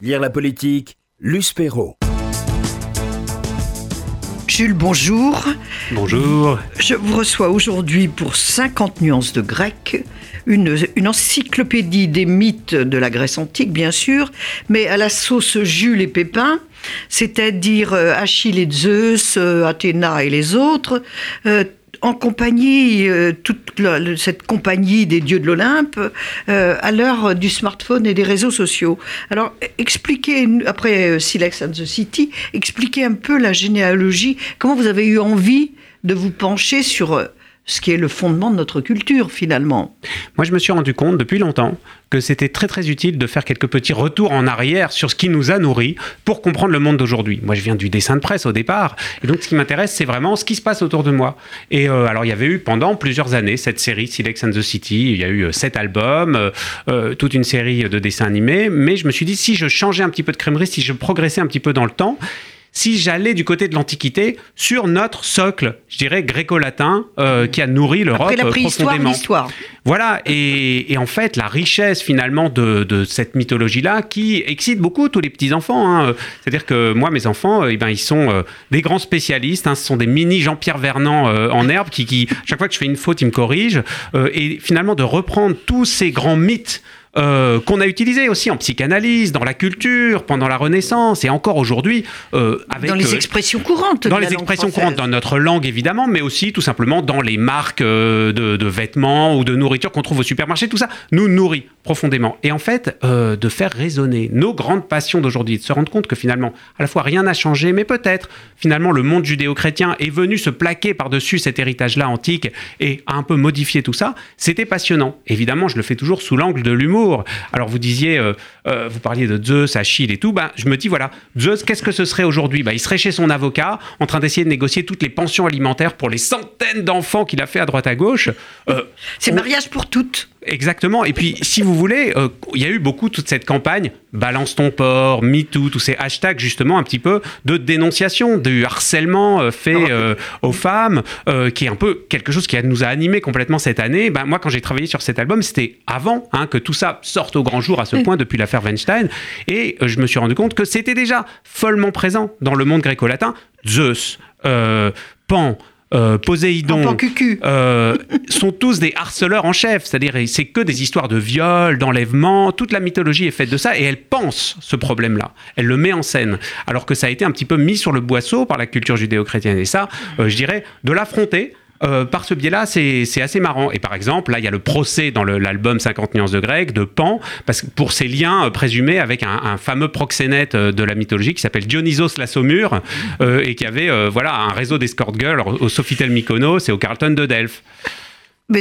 Lire la politique, Luce Perrault. Jules, bonjour. Bonjour. Je vous reçois aujourd'hui pour 50 nuances de grec, une, une, encyclopédie des mythes de la Grèce antique, bien sûr, mais à la sauce Jules et Pépin, c'est-à-dire euh, Achille et Zeus, euh, Athéna et les autres, euh, en compagnie, euh, toute cette compagnie des dieux de l'Olympe, euh, à l'heure du smartphone et des réseaux sociaux. Alors, expliquez, après euh, Silex and the City, expliquez un peu la généalogie, comment vous avez eu envie de vous pencher sur ce qui est le fondement de notre culture finalement. Moi, je me suis rendu compte depuis longtemps que c'était très très utile de faire quelques petits retours en arrière sur ce qui nous a nourris pour comprendre le monde d'aujourd'hui. Moi, je viens du dessin de presse au départ, et donc ce qui m'intéresse, c'est vraiment ce qui se passe autour de moi. Et euh, alors, il y avait eu pendant plusieurs années cette série Silex and the City, il y a eu sept albums, euh, euh, toute une série de dessins animés, mais je me suis dit, si je changeais un petit peu de crèmerie, si je progressais un petit peu dans le temps, si j'allais du côté de l'Antiquité sur notre socle, je dirais gréco-latin, euh, qui a nourri l'Europe la profondément. L'histoire. Voilà, et, et, en fait, la richesse finalement de, de cette mythologie-là qui excite beaucoup tous les petits-enfants. Hein. C'est-à-dire que moi, mes enfants, eh ben, ils sont euh, des grands spécialistes, hein. ce sont des mini Jean-Pierre Vernant euh, en herbe qui, qui, chaque fois que je fais une faute, ils me corrigent. et finalement, de reprendre tous ces grands mythes euh, qu'on a utilisé aussi en psychanalyse, dans la culture, pendant la Renaissance et encore aujourd'hui. Euh, avec, dans les expressions courantes. Dans les expressions courantes, dans notre langue évidemment, mais aussi tout simplement dans les marques euh, de, de, vêtements ou de nourriture qu'on trouve au supermarché. Tout ça nous nourrit profondément. Et en fait, euh, de faire résonner nos grandes passions d'aujourd'hui, de se rendre compte que finalement, à la fois rien n'a changé, mais peut-être finalement le monde judéo-chrétien est venu se plaquer par-dessus cet héritage-là antique et a un peu modifié tout ça, c'était passionnant. Évidemment, je le fais toujours sous l'angle de l'humour alors vous disiez, euh, euh, vous parliez de Zeus, Achille et tout, bah, je me dis voilà, Zeus, qu'est-ce que ce serait aujourd'hui? Bah, Il serait chez son avocat en train d'essayer de négocier toutes les pensions alimentaires pour les centaines d'enfants qu'il a fait à droite à gauche. Euh, C'est on... mariage pour toutes. Exactement. Et puis, si vous voulez, euh, il y a eu beaucoup toute cette campagne balance ton porc, MeToo, tous ces hashtags justement un petit peu de dénonciation du harcèlement euh, fait euh, aux femmes, qui est un peu quelque chose qui nous a animé complètement cette année. Ben, moi, quand j'ai travaillé sur cet album, c'était avant hein, que tout ça sorte au grand jour à ce point depuis l'affaire Weinstein, et je me suis rendu compte que c'était déjà follement présent dans le monde gréco-latin. Zeus, Pan, euh, Poséidon euh, sont tous des harceleurs en chef, c'est-à-dire c'est que des histoires de viol, d'enlèvement, toute la mythologie est faite de ça et elle pense ce problème-là, elle le met en scène, alors que ça a été un petit peu mis sur le boisseau par la culture judéo-chrétienne. Et ça, euh, je dirais, de l'affronter euh, par ce biais-là, c'est assez marrant. Et par exemple, là, il y a le procès dans l'album 50 nuances de grec de Pan, parce que pour ses liens euh, présumés avec un, fameux proxénète euh, de la mythologie qui s'appelle Dionysos la Saumure, et qui avait voilà, un réseau d'escort girls au, au Sofitel Mykonos et au Carlton de Delphes. Mais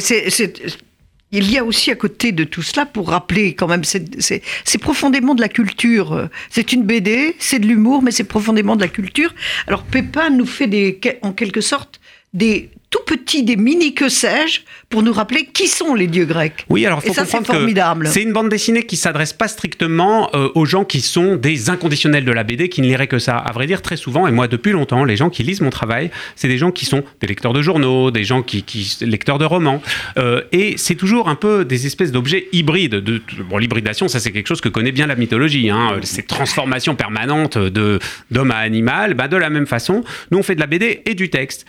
il y a aussi à côté de tout cela, pour rappeler quand même, c'est profondément de la culture. C'est une BD, c'est de l'humour, mais c'est profondément de la culture. Alors Pépin nous fait en quelque sorte des tout petits, des mini que sais-je, pour nous rappeler qui sont les dieux grecs. Oui, alors faut ça, comprendre que c'est une bande dessinée qui s'adresse pas strictement euh, aux gens qui sont des inconditionnels de la BD, qui ne liraient que ça. À vrai dire, très souvent, et moi depuis longtemps, les gens qui lisent mon travail, c'est des gens qui sont des lecteurs de journaux, des gens qui, qui lecteurs de romans, euh, et c'est toujours un peu des espèces d'objets hybrides. De, bon, l'hybridation, ça c'est quelque chose que connaît bien la mythologie, hein, ces transformations permanentes de d'homme à animal. Bah, de la même façon, nous on fait de la BD et du texte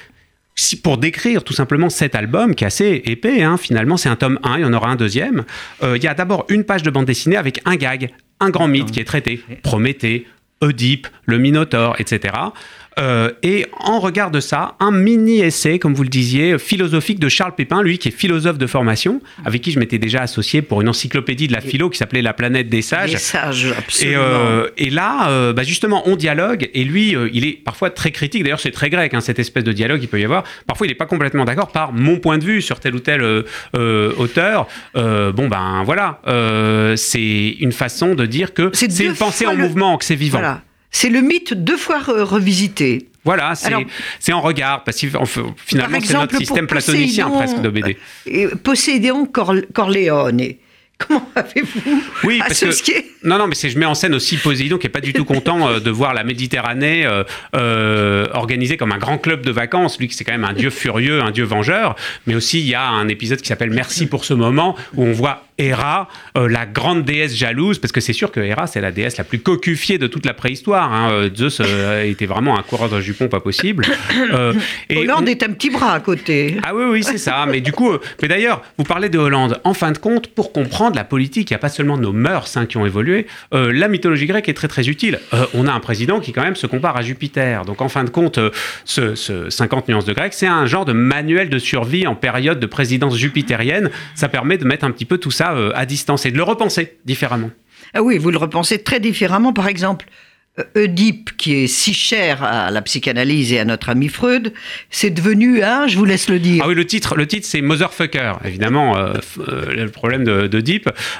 si pour décrire tout simplement cet album qui est assez épais, hein, finalement c'est un tome 1, il y en aura un deuxième, euh, il y a d'abord une page de bande dessinée avec un gag, un grand mythe qui est traité, Prométhée, Oedipe, le Minotaure, etc. Euh, et en regard de ça, un mini-essai, comme vous le disiez, philosophique de Charles Pépin, lui qui est philosophe de formation, avec qui je m'étais déjà associé pour une encyclopédie de la philo qui s'appelait La planète des sages. Les sages, absolument. Et, euh, et là, euh, bah justement, on dialogue, et lui, il est parfois très critique, d'ailleurs c'est très grec, hein, cette espèce de dialogue qu'il peut y avoir. Parfois, il n'est pas complètement d'accord par mon point de vue sur tel ou tel auteur. bon, ben voilà, c'est une façon de dire que c'est une pensée en mouvement, que c'est vivant. Voilà. C'est le mythe deux fois revisité. Voilà, c'est en regard, parce que finalement c'est notre système platonicien presque de BD. Euh, Poséidon Corleone, Comment avez-vous oui, associé Non, non, mais c'est je mets en scène aussi Poséidon qui est pas du tout content euh, de voir la Méditerranée euh, euh, organisée comme un grand club de vacances. Lui, qui c'est quand même un dieu furieux, un dieu vengeur. Mais aussi, il y a un épisode qui s'appelle Merci pour ce moment où on voit euh, la grande déesse jalouse, parce que c'est sûr que Héra, c'est la déesse la plus cocufiée de toute la préhistoire. Hein. Zeus euh, était vraiment un coureur de jupons pas possible. Euh, et Hollande on- est un petit bras à côté. ah oui, oui, c'est ça. Mais du coup, mais d'ailleurs, vous parlez de Hollande. En fin de compte, pour comprendre la politique, il n'y a pas seulement nos mœurs hein, qui ont évolué. Euh, la mythologie grecque est très très utile. Euh, on a un président qui quand même se compare à Jupiter. Donc en fin de compte, euh, ce, ce 50 nuances de grec, c'est un genre de manuel de survie en période de présidence jupitérienne. Ça permet de mettre un petit peu tout ça à distance et de le repenser différemment. Ah oui, vous le repensez très différemment. Par exemple, Oedipe, qui est si cher à la psychanalyse et à notre ami Freud, c'est devenu un, je vous laisse le dire. Ah oui, le titre, le titre c'est Motherfucker, évidemment, euh, le problème de, de.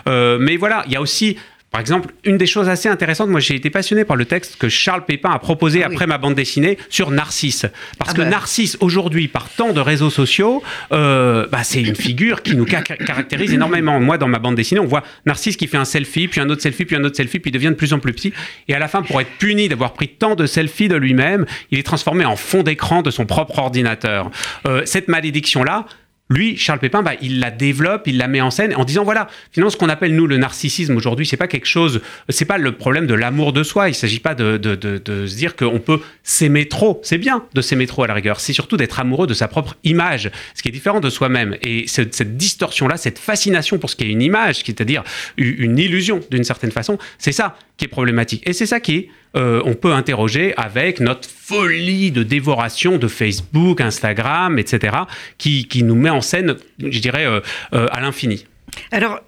Euh, mais voilà, il y a aussi. Par exemple, une des choses assez intéressantes, moi j'ai été passionné par le texte que Charles Pépin a proposé Ah oui. après ma bande dessinée sur Narcisse. Parce Ah que bah. Narcisse, aujourd'hui, par tant de réseaux sociaux, euh, bah, c'est une figure qui nous ca- caractérise énormément. Moi, dans ma bande dessinée, on voit Narcisse qui fait un selfie, puis un autre selfie, puis un autre selfie, puis il devient de plus en plus petit. Et à la fin, pour être puni d'avoir pris tant de selfies de lui-même, il est transformé en fond d'écran de son propre ordinateur. Euh, cette malédiction-là, lui, Charles Pépin, bah, il la développe, il la met en scène en disant voilà, finalement, ce qu'on appelle nous le narcissisme aujourd'hui, c'est pas quelque chose, c'est pas le problème de l'amour de soi. Il s'agit pas de, de, de, de se dire qu'on peut s'aimer trop. C'est bien de s'aimer trop à la rigueur. C'est surtout d'être amoureux de sa propre image, ce qui est différent de soi-même. Et cette, cette distorsion-là, cette fascination pour ce qui est une image, c'est-à-dire une illusion d'une certaine façon, c'est ça qui est problématique. Et c'est ça qui, euh, on peut interroger avec notre folie de dévoration de Facebook, Instagram, etc., qui, qui nous met en scène, je dirais, euh, euh, à l'infini. Alors,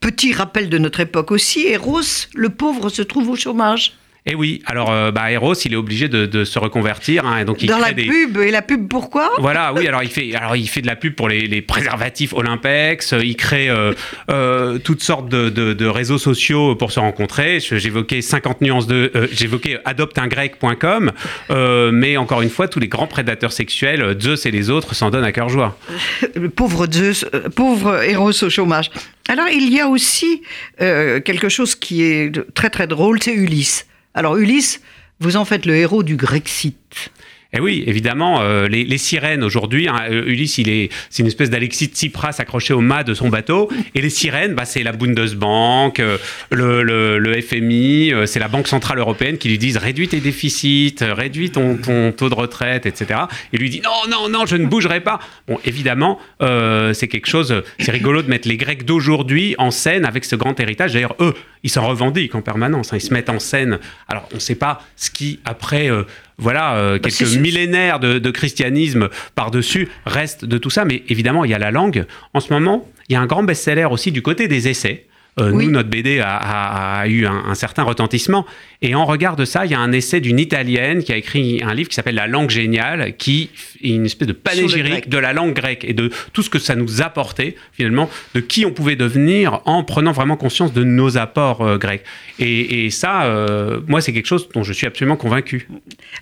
petit rappel de notre époque aussi, Eros, le pauvre, se trouve au chômage. Et oui, alors euh, bah, Eros, il est obligé de, de se reconvertir, hein, et donc il Dans la des... pub, et la pub pourquoi? Voilà, oui, alors il fait, alors il fait de la pub pour les, les préservatifs Olympex, euh, il crée euh, euh, toutes sortes de, de- de réseaux sociaux pour se rencontrer. J'évoquais 50 nuances de, euh, j'évoquais adopteungrec.com, euh, mais encore une fois, tous les grands prédateurs sexuels, Zeus et les autres, s'en donnent à cœur joie. Le pauvre Zeus, euh, pauvre Eros au chômage. Alors, il y a aussi euh, quelque chose qui est très très drôle, c'est Ulysse. Alors, Ulysse, vous en faites le héros du Grexit. Et oui, évidemment, euh, les, sirènes aujourd'hui, hein, euh, Ulysse, c'est une espèce d'Alexis Tsipras accroché au mât de son bateau. Et les sirènes, bah, c'est la Bundesbank, euh, le, FMI, c'est la Banque Centrale Européenne qui lui disent réduis tes déficits, réduis ton, taux de retraite, etc. Et lui dit non, non, non, je ne bougerai pas. Bon, évidemment, c'est quelque chose, c'est rigolo de mettre les Grecs d'aujourd'hui en scène avec ce grand héritage. D'ailleurs, eux, ils s'en revendiquent en permanence, hein, ils se mettent en scène. Alors, on ne sait pas ce qui, après, voilà, euh, Bah, quelques millénaires de, de christianisme par-dessus reste de tout ça. Mais évidemment, il y a la langue. En ce moment, il y a un grand best-seller aussi du côté des essais. Euh, Oui. Nous, notre BD a, a- a eu un, un certain retentissement. Et en regard de ça, il y a un essai d'une Italienne qui a écrit un livre qui s'appelle La langue géniale, qui est une espèce de panégyrique de la langue grecque et de tout ce que ça nous apportait, finalement, de qui on pouvait devenir en prenant vraiment conscience de nos apports euh, grecs. Et, et ça, euh, moi, c'est quelque chose dont je suis absolument convaincu.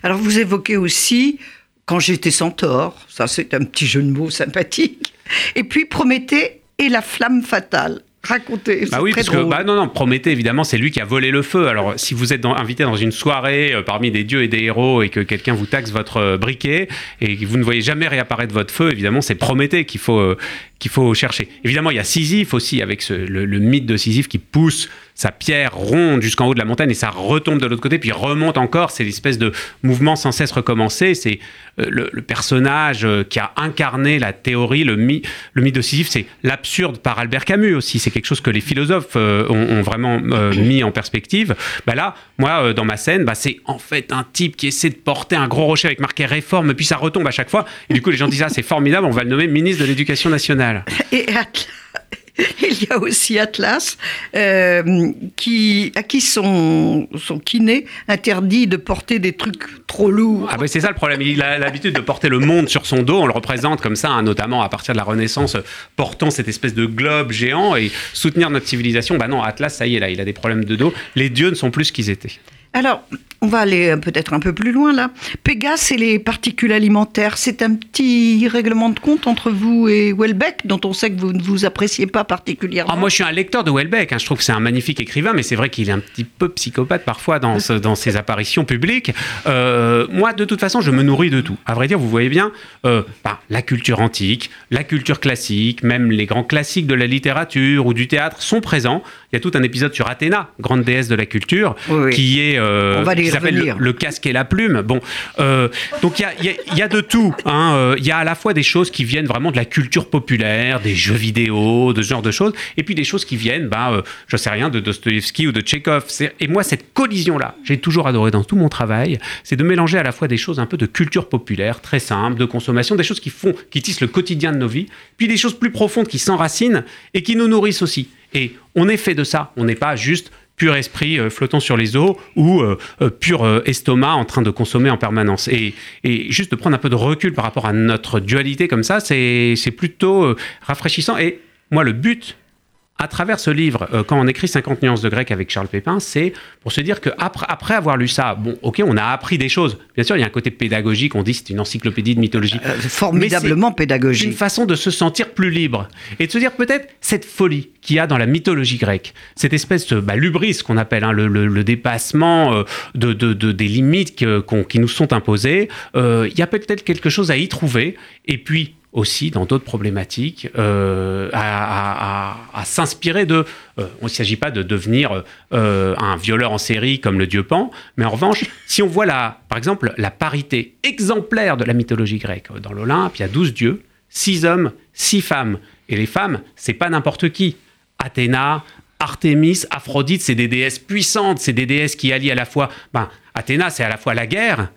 Alors, vous évoquez aussi quand j'étais centaure, ça c'est un petit jeu de mots sympathique. Et puis Prométhée et la flamme fatale. Racontez, c'est Bah oui, très parce que bah non, non, Prométhée, évidemment, c'est lui qui a volé le feu. Alors, si vous êtes dans- invité dans une soirée euh, parmi des dieux et des héros et que quelqu'un vous taxe votre euh, briquet et que vous ne voyez jamais réapparaître votre feu, évidemment, c'est Prométhée qu'il faut, euh, qu'il faut chercher. Évidemment, il y a Sisyphe aussi, avec le, mythe de Sisyphe qui pousse sa pierre ronde jusqu'en haut de la montagne et ça retombe de l'autre côté, puis remonte encore. C'est l'espèce de mouvement sans cesse recommencé. C'est euh, le, personnage euh, qui a incarné la théorie, le, mythe de Sisyphe, c'est l'absurde par Albert Camus aussi. C'est quelque chose que les philosophes euh, ont, vraiment mis en perspective. Bah là, moi, dans ma scène, bah, c'est en fait un type qui essaie de porter un gros rocher avec marqué réforme, puis ça retombe à chaque fois. Et du coup, les gens disent ah, c'est formidable, on va le nommer ministre de l'Éducation nationale. Et Atlas- il y a aussi Atlas, euh, qui, à qui son, son kiné interdit de porter des trucs trop lourds. Ah bah c'est ça le problème. Il a l'habitude de porter le monde sur son dos. On le représente comme ça, hein, notamment à partir de la Renaissance, portant cette espèce de globe géant et soutenir notre civilisation. Bah non, Atlas, ça y est, là, il a des problèmes de dos. Les dieux ne sont plus ce qu'ils étaient. Alors, on va aller euh, peut-être un peu plus loin là. Pégase et les particules alimentaires, c'est un petit règlement de compte entre vous et Welbeck, dont on sait que vous ne vous appréciez pas particulièrement. Ah, moi, je suis un lecteur de Welbeck. hein. Je trouve que c'est un magnifique écrivain, mais c'est vrai qu'il est un petit peu psychopathe parfois dans, ce- dans ses apparitions publiques. Euh, moi, de toute façon, je me nourris de tout. À vrai dire, vous voyez bien, euh, bah, la culture antique, la culture classique, même les grands classiques de la littérature ou du théâtre sont présents. Il y a tout un épisode sur Athéna, grande déesse de la culture, Oui, oui. qui est On va qui s'appelle le, casque et la plume. Bon, euh, donc il y a, y y de tout. hein. Euh, Il y a à la fois des choses qui viennent vraiment de la culture populaire, des jeux vidéo, de ce genre de choses, et puis des choses qui viennent, ben, euh, je sais rien, de Dostoïevski ou de Tchekhov. Et moi, cette collision-là, j'ai toujours adoré dans tout mon travail, c'est de mélanger à la fois des choses un peu de culture populaire, très simple, de consommation, des choses qui font, qui tissent le quotidien de nos vies, puis des choses plus profondes qui s'enracinent et qui nous nourrissent aussi. Et on est fait de ça. On n'est pas juste pur esprit euh, flottant sur les eaux ou euh, euh, pur estomac en train de consommer en permanence. Et, et juste de prendre un peu de recul par rapport à notre dualité comme ça, c'est plutôt rafraîchissant. Et moi, le but, à travers ce livre, euh, quand on écrit 50 nuances de grec avec Charles Pépin, c'est pour se dire qu'après après avoir lu ça, bon, ok, on a appris des choses. Bien sûr, il y a un côté pédagogique, on dit c'est une encyclopédie de mythologie. Euh, formidablement une pédagogique. façon de se sentir plus libre et de se dire peut-être cette folie qu'il y a dans la mythologie grecque, cette espèce de bah, lubris qu'on appelle, hein, le, le- le dépassement euh, de, de- de- des limites que- qui nous sont imposées, euh, il y a peut-être quelque chose à y trouver et puis aussi dans d'autres problématiques euh, à, s'inspirer de. euh, il ne s'agit pas de devenir euh, un violeur en série comme le dieu Pan, mais en revanche, si on voit la, par exemple la parité exemplaire de la mythologie grecque, dans l'Olympe, il y a 12 dieux, 6 hommes, 6 femmes. Et les femmes, c'est pas n'importe qui. Athéna, Artémis, Aphrodite, c'est des déesses puissantes, c'est des déesses qui allient à la fois. Ben, Athéna, c'est à la fois la guerre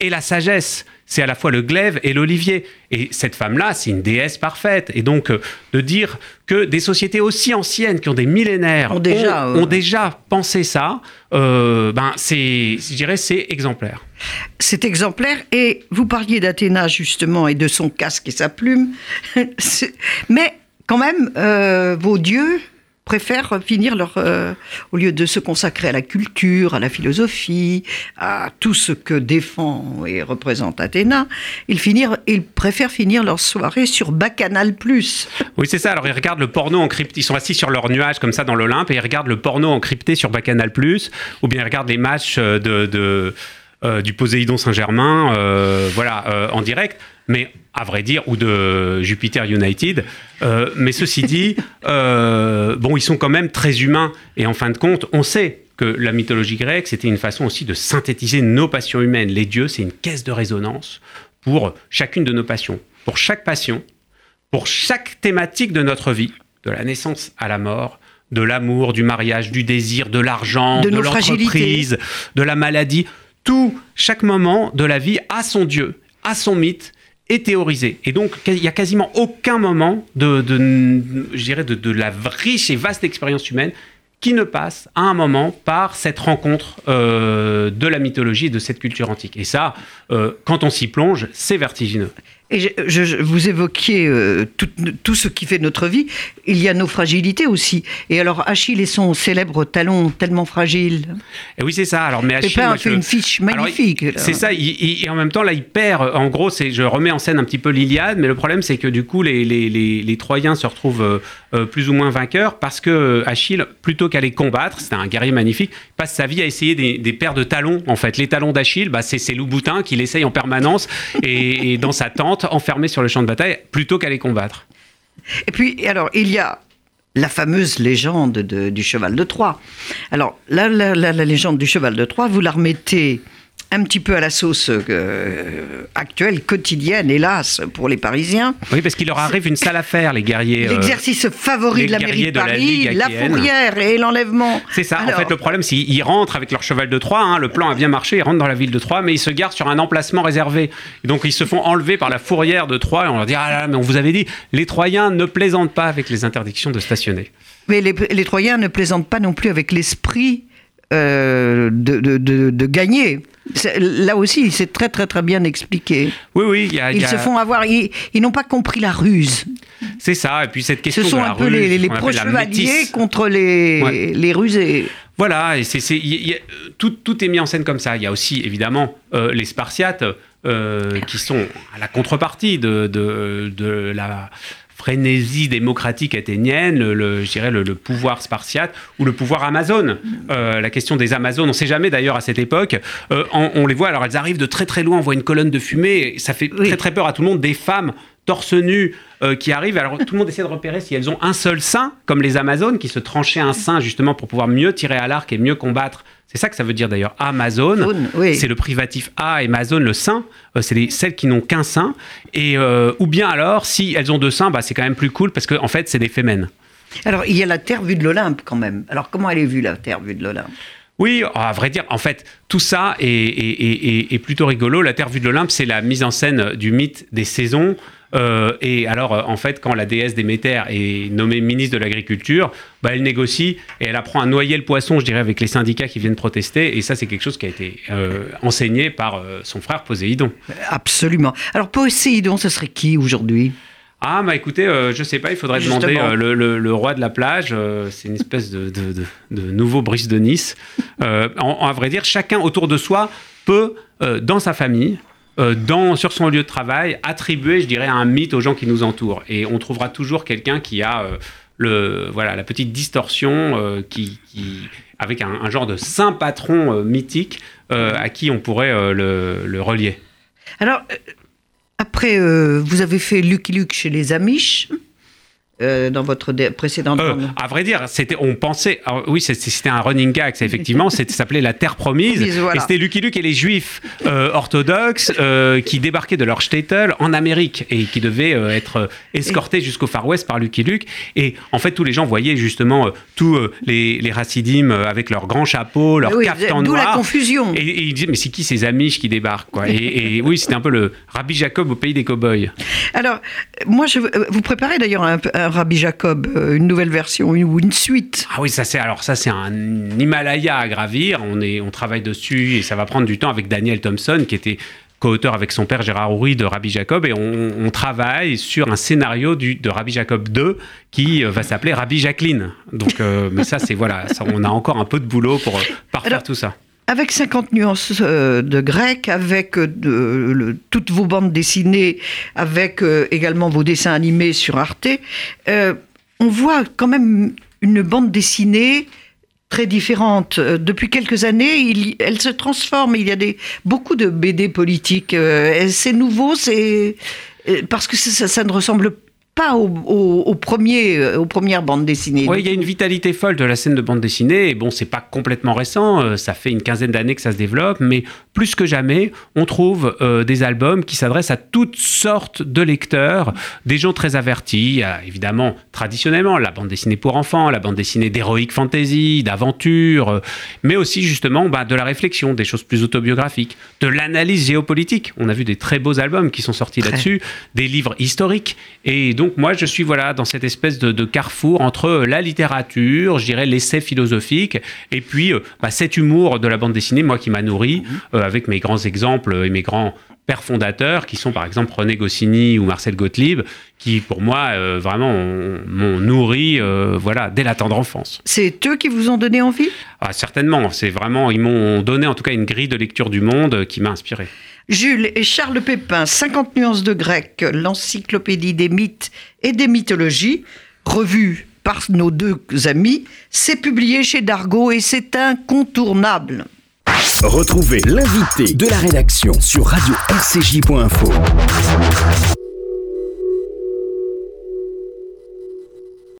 et la sagesse. C'est à la fois le glaive et l'olivier. Et cette femme-là, c'est une déesse parfaite. Et donc, euh, de dire que des sociétés aussi anciennes, qui ont des millénaires, Ont déjà, ont, euh, ont déjà pensé ça, euh, ben, c'est, je dirais, c'est exemplaire. C'est exemplaire. Et vous parliez d'Athéna, justement, et de son casque et sa plume. Mais quand même, vos dieux préfèrent finir leur... euh, au lieu de se consacrer à la culture, à la philosophie, à tout ce que défend et représente Athéna, ils, finir, ils préfèrent finir leur soirée sur Bacchanal+. Oui, c'est ça. Alors, ils regardent le porno encrypté. Ils sont assis sur leur nuage, comme ça, dans l'Olympe, et ils regardent le porno encrypté sur Bacchanal+, ou bien ils regardent les matchs euh, de, euh, du Poséidon Saint-Germain, euh, voilà, euh, en direct. Mais, à vrai dire, ou de Jupiter United. Euh, mais ceci dit, euh, bon, ils sont quand même très humains. Et en fin de compte, on sait que la mythologie grecque, c'était une façon aussi de synthétiser nos passions humaines. Les dieux, c'est une caisse de résonance pour chacune de nos passions. Pour chaque passion, pour chaque thématique de notre vie, de la naissance à la mort, de l'amour, du mariage, du désir, de l'argent, De de, nos l'entreprise, de la maladie, tout, chaque moment de la vie a son Dieu, a son mythe, est théorisé. Et donc, il n'y a quasiment aucun moment de, de, de, de la riche et vaste expérience humaine qui ne passe à un moment par cette rencontre euh, de la mythologie et de cette culture antique. Et ça, euh, quand on s'y plonge, c'est vertigineux. Et je, je- je- vous évoquiez euh, tout, tout ce qui fait notre vie. Il y a nos fragilités aussi. Et alors, Achille et son célèbre talon tellement fragile. Et oui, c'est ça. Alors, mais Achille, Pépin moi, a fait je- une fiche magnifique. C'est ça, il- il- et en même temps, là, il perd. En gros, c'est, je remets en scène un petit peu l'Iliade, mais le problème, c'est que du coup, les, les, les, les Troyens se retrouvent euh, euh, plus ou moins vainqueurs parce que euh, Achille, plutôt qu'à les combattre, c'était un guerrier magnifique, passe sa vie à essayer des, des paires de talons. En fait, les talons d'Achille, bah, c'est ces loups-boutins qu'il essaye en permanence et, et dans sa tente, enfermé sur le champ de bataille, plutôt qu'à les combattre. Et puis, alors, il y a la fameuse légende de- du cheval de Troie. Alors, la- la légende du cheval de Troie, vous la remettez un petit peu à la sauce euh, actuelle, quotidienne, hélas, pour les Parisiens. Oui, parce qu'il leur arrive une sale affaire, les guerriers. euh, L'exercice favori de la mairie de Paris, la fourrière et l'enlèvement. C'est ça. Alors, En fait, le problème, c'est qu'ils rentrent avec leur cheval de Troie. hein, le plan a bien marché. Ils rentrent dans la ville de Troie, mais ils se garent sur un emplacement réservé. Et donc, ils se font enlever par la fourrière de Troie. Et on leur dit Ah là là, mais on vous avait dit, les Troyens ne plaisantent pas avec les interdictions de stationner. Mais les, les Troyens ne plaisantent pas non plus avec l'esprit euh, de, de- de- de gagner. Là aussi, c'est très très très bien expliqué. Oui, oui, il y a. il Ils y a- se font avoir, ils, ils n'ont pas compris la ruse. C'est ça, et puis cette question Ce sont de la un peu ruse, les, les pro-chevaliers contre les, Ouais. les rusés. Voilà, et c'est, a- tout, tout est mis en scène comme ça. Il y a aussi évidemment euh, les Spartiates euh, qui sont à la contrepartie de, de, de la frénésie démocratique athénienne, le, le- je dirais le, le pouvoir spartiate ou le pouvoir amazone. Euh, la question des Amazones, on ne sait jamais d'ailleurs à cette époque. Euh, on, on les voit, alors elles arrivent de très très loin, on voit une colonne de fumée, et ça fait Oui. très très peur à tout le monde, des femmes torse nu euh, qui arrivent. Alors tout le monde essaie de repérer si elles ont un seul sein, comme les Amazones qui se tranchaient un sein justement pour pouvoir mieux tirer à l'arc et mieux combattre. C'est ça que ça veut dire d'ailleurs, Amazone. Zone, oui. C'est le privatif A et Amazon, le sein. Euh, c'est les, celles qui n'ont qu'un sein. Et, euh, ou bien alors, si elles ont deux seins, bah, c'est quand même plus cool parce qu'en en fait, c'est des fémènes. Alors, il y a la Terre vue de l'Olympe quand même. Alors, comment elle est vue, la Terre vue de l'Olympe? Oui, à vrai dire, en fait, tout ça est, est- est- est- est plutôt rigolo. La Terre vue de l'Olympe, c'est la mise en scène du mythe des saisons. Euh, et alors, euh, en fait, quand la déesse Déméter est nommée ministre de l'Agriculture, bah, elle négocie et elle apprend à noyer le poisson, je dirais, avec les syndicats qui viennent protester. Et ça, c'est quelque chose qui a été euh, enseigné par son frère Poséidon. Absolument. Alors, Poséidon, ce serait qui aujourd'hui? Ah, bah écoutez, euh, je sais pas, il faudrait demander euh, le, le- le roi de la plage. euh, c'est une espèce de, de- de- de nouveau Brice de Nice. En, en- à vrai dire, chacun autour de soi peut, dans sa famille, euh, dans, sur son lieu de travail, attribuer, je dirais, un mythe aux gens qui nous entourent. Et on trouvera toujours quelqu'un qui a euh, le, voilà, la petite distorsion, euh, qui, avec un, genre de saint patron mythique à qui on pourrait le, relier. Alors, après, vous avez fait Lucky Luke chez les Amish, euh, dans votre précédente Euh, à vrai dire, c'était, on pensait, alors oui, c'était un running gag, ça, effectivement, c'était- ça s'appelait la Terre promise, voilà. et c'était Lucky Luke et les Juifs euh, orthodoxes euh, qui débarquaient de leur shtetl en Amérique et qui devaient être escortés jusqu'au Far West par Lucky Luke. Et en fait, tous les gens voyaient justement tous les, les Hassidim euh, avec leurs grands chapeaux, leurs Oui, caftans D'où la noirs. confusion. Et, et ils disaient, mais c'est qui ces Amish qui débarquent quoi? Et, et oui, c'était un peu le Rabbi Jacob au pays des cow-boys. Alors, moi, je, vous préparez d'ailleurs un, un Rabbi Jacob, euh, une nouvelle version une- ou une suite. Ah oui, ça c'est alors ça c'est un Himalaya à gravir. On est on travaille dessus et ça va prendre du temps avec Daniel Thompson qui était co-auteur avec son père Gérard Houry de Rabbi Jacob et on, on travaille sur un scénario du, de Rabbi Jacob 2 qui euh, va s'appeler Rabbi Jacqueline. Donc euh, mais ça c'est voilà, ça, on a encore un peu de boulot pour parfaire Alors- tout ça. Avec 50 nuances euh, de grec, avec euh, toutes vos bandes dessinées, avec euh, également vos dessins animés sur Arte, on voit quand même une bande dessinée très différente. Depuis quelques années, elle se transforme. Il y a beaucoup de BD politiques. C'est nouveau, c'est parce que ça, ça- ne ressemble pas au, au- au premier, euh, aux premières bandes dessinées. Oui, il y a une vitalité folle de la scène de bande dessinée. Et bon, c'est pas complètement récent, euh, ça fait une quinzaine d'années que ça se développe, mais plus que jamais, on trouve euh, des albums qui s'adressent à toutes sortes de lecteurs, des gens très avertis. Évidemment, traditionnellement, la bande dessinée pour enfants, la bande dessinée d'heroic fantasy, d'aventure, mais aussi justement bah, de la réflexion, des choses plus autobiographiques, de l'analyse géopolitique. On a vu des très beaux albums qui sont sortis là-dessus, des livres historiques. Et donc, moi, je suis voilà dans cette espèce de, de carrefour entre la littérature, je dirais l'essai philosophique, et puis euh, bah, cet humour de la bande dessinée, moi qui m'a nourri euh, avec mes grands exemples et mes grands pères fondateurs, qui sont par exemple René Goscinny ou Marcel Gottlieb, qui pour moi euh, vraiment ont- m'ont nourri, euh, voilà, dès la tendre enfance. C'est eux qui vous ont donné envie? Ah, certainement, c'est vraiment, ils m'ont donné en tout cas une grille de lecture du monde euh, qui m'a inspiré. Jules et Charles Pépin, 50 nuances de grec, l'encyclopédie des mythes et des mythologies, revue par nos deux amis, c'est publié chez Dargaud et c'est incontournable. Retrouvez l'invité de la rédaction sur radio-rcj.info.